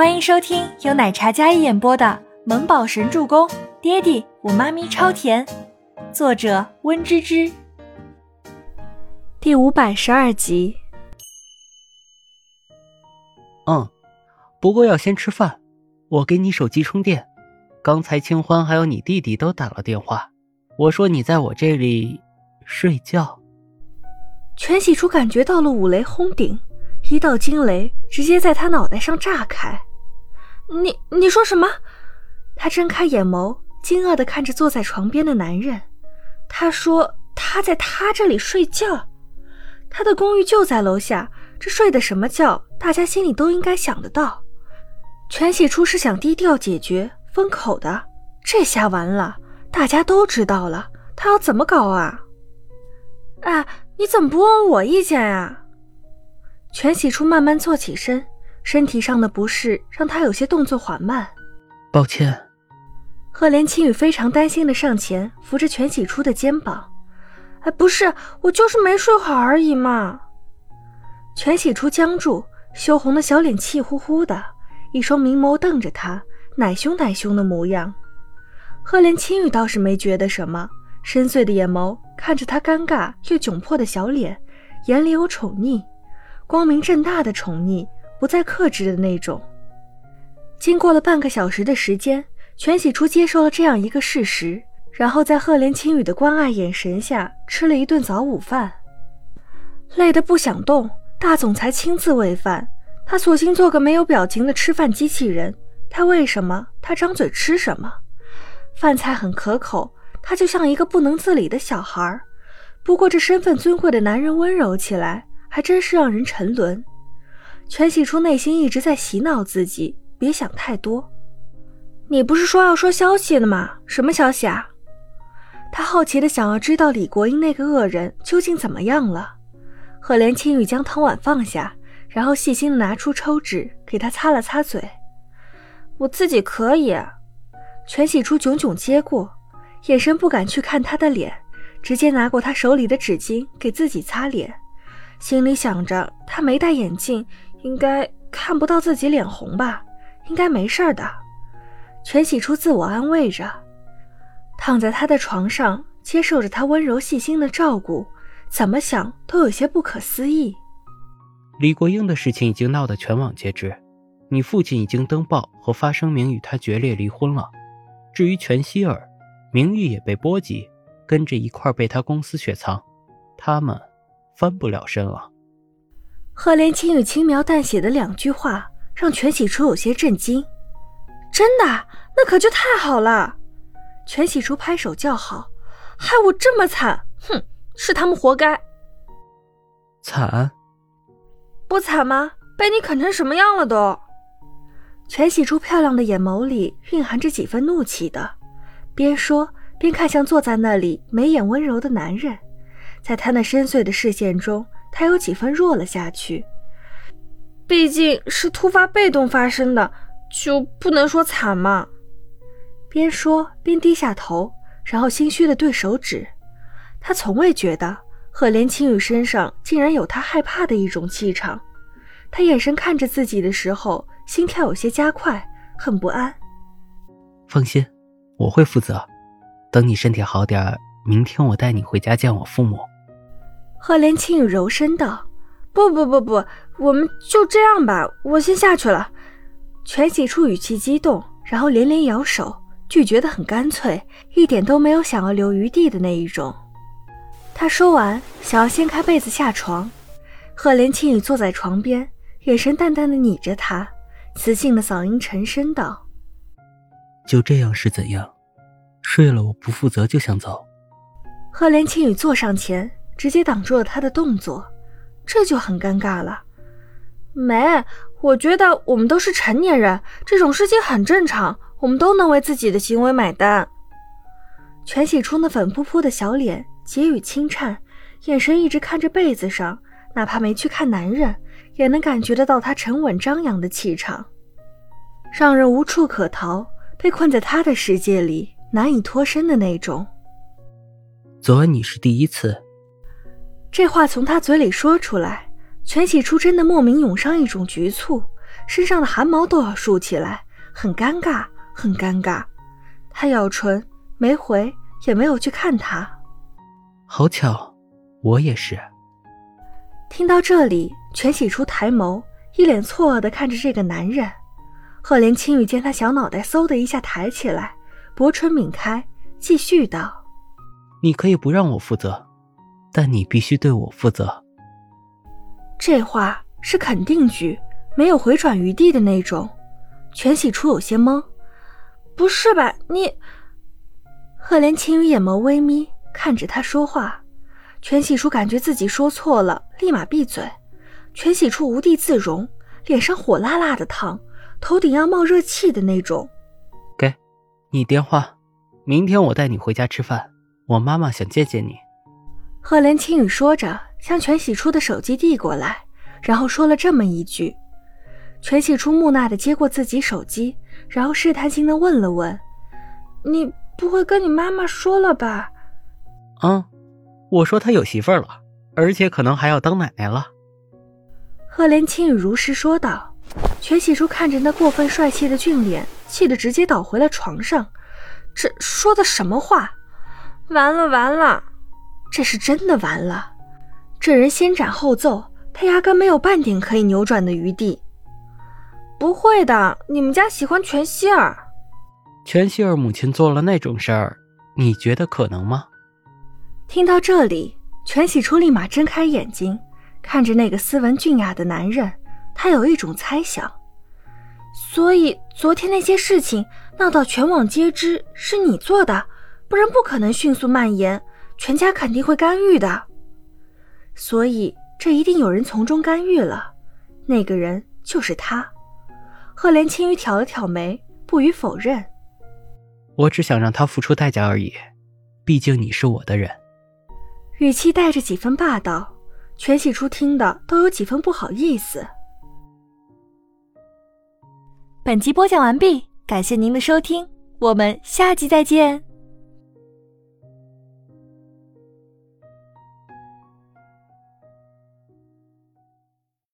欢迎收听由奶茶嘉一演播的《萌宝神助攻》，爹地我妈咪超甜，作者温芝芝。第五百十二集。嗯，不过要先吃饭，我给你手机充电。刚才清欢还有你弟弟都打了电话，我说你在我这里睡觉。全喜初感觉到了五雷轰顶，一道惊雷直接在他脑袋上炸开。你你说什么？他睁开眼眸，惊愕的看着坐在床边的男人。他说他在他这里睡觉，他的公寓就在楼下，这睡的什么觉？大家心里都应该想得到。全喜初是想低调解决封口的，这下完了，大家都知道了，他要怎么搞啊？哎，你怎么不问我意见啊？全喜初慢慢坐起身。身体上的不适让他有些动作缓慢，抱歉。赫连青雨非常担心的上前扶着全喜初的肩膀，哎，不是，我就是没睡好而已嘛。全喜初僵住，羞红的小脸气呼呼的，一双明眸瞪着他，奶凶奶凶的模样。赫连青雨倒是没觉得什么，深邃的眼眸看着他尴尬又窘迫的小脸，眼里有宠溺，光明正大的宠溺。不再克制的那种。经过了半个小时的时间，全喜初接受了这样一个事实，然后在赫连青羽的关爱眼神下吃了一顿早午饭。累得不想动，大总裁亲自喂饭，他索性做个没有表情的吃饭机器人。他喂什么，他张嘴吃什么。饭菜很可口，他就像一个不能自理的小孩。不过这身份尊贵的男人温柔起来，还真是让人沉沦。全喜初内心一直在洗脑自己，别想太多。你不是说要说消息的吗？什么消息啊？他好奇的想要知道李国英那个恶人究竟怎么样了。赫连青雨将汤碗放下，然后细心的拿出抽纸给他擦了擦嘴。我自己可以。全喜初炯炯接过，眼神不敢去看他的脸，直接拿过他手里的纸巾给自己擦脸，心里想着他没戴眼镜。应该看不到自己脸红吧？应该没事的。全喜初自我安慰着，躺在他的床上，接受着他温柔细心的照顾，怎么想都有些不可思议。李国英的事情已经闹得全网皆知，你父亲已经登报和发声明与他决裂离婚了。至于全希尔，名誉也被波及，跟着一块被他公司雪藏，他们翻不了身了。赫连青雨轻描淡写的两句话，让全喜初有些震惊。真的？那可就太好了！全喜初拍手叫好，害我这么惨！哼，是他们活该。惨？不惨吗？被你啃成什么样了都？全喜初漂亮的眼眸里蕴含着几分怒气的，边说边看向坐在那里眉眼温柔的男人，在他那深邃的视线中。他有几分弱了下去，毕竟是突发被动发生的，就不能说惨嘛。边说边低下头，然后心虚的对手指。他从未觉得赫连青雨身上竟然有他害怕的一种气场。他眼神看着自己的时候，心跳有些加快，很不安。放心，我会负责。等你身体好点，明天我带你回家见我父母。赫连青雨柔声道：“不不不不，我们就这样吧，我先下去了。”全喜初语气激动，然后连连摇手，拒绝的很干脆，一点都没有想要留余地的那一种。他说完，想要掀开被子下床。赫连青雨坐在床边，眼神淡淡的睨着他，磁性的嗓音沉声道：“就这样是怎样？睡了我不负责就想走？”赫连青雨坐上前。直接挡住了他的动作，这就很尴尬了。没，我觉得我们都是成年人，这种事情很正常，我们都能为自己的行为买单。全喜初那粉扑扑的小脸，结语轻颤，眼神一直看着被子上，哪怕没去看男人，也能感觉得到他沉稳张扬的气场，让人无处可逃，被困在他的世界里难以脱身的那种。昨晚你是第一次。这话从他嘴里说出来，全喜初真的莫名涌上一种局促，身上的汗毛都要竖起来，很尴尬，很尴尬。他咬唇，没回，也没有去看他。好巧，我也是。听到这里，全喜初抬眸，一脸错愕的看着这个男人。赫连青羽见他小脑袋嗖的一下抬起来，薄唇抿开，继续道：“你可以不让我负责，但你必须对我负责。”这话是肯定句，没有回转余地的那种。全喜初有些懵：“不是吧？你？”赫连青雨眼眸微眯，看着他说话。全喜初感觉自己说错了，立马闭嘴。全喜初无地自容，脸上火辣辣的烫。头顶要冒热气的那种。给，你电话，明天我带你回家吃饭。我妈妈想见见你。赫连青雨说着，向全喜初的手机递过来，然后说了这么一句。全喜初木讷的接过自己手机，然后试探性的问了问：“你不会跟你妈妈说了吧？”“嗯，我说他有媳妇儿了，而且可能还要当奶奶了。”赫连青雨如实说道。全喜初看着那过分帅气的俊脸，气得直接倒回了床上。这说的什么话？完了完了，这是真的完了。这人先斩后奏，他压根没有半点可以扭转的余地。不会的，你们家喜欢全希儿。全希儿母亲做了那种事儿，你觉得可能吗？听到这里，全喜初立马睁开眼睛，看着那个斯文俊雅的男人。他有一种猜想，所以昨天那些事情闹到全网皆知是你做的，不然不可能迅速蔓延，全家肯定会干预的。所以这一定有人从中干预了，那个人就是他。赫连青羽挑了挑眉，不予否认。我只想让他付出代价而已，毕竟你是我的人。语气带着几分霸道，全喜初听的都有几分不好意思。本集播讲完毕，感谢您的收听，我们下集再见。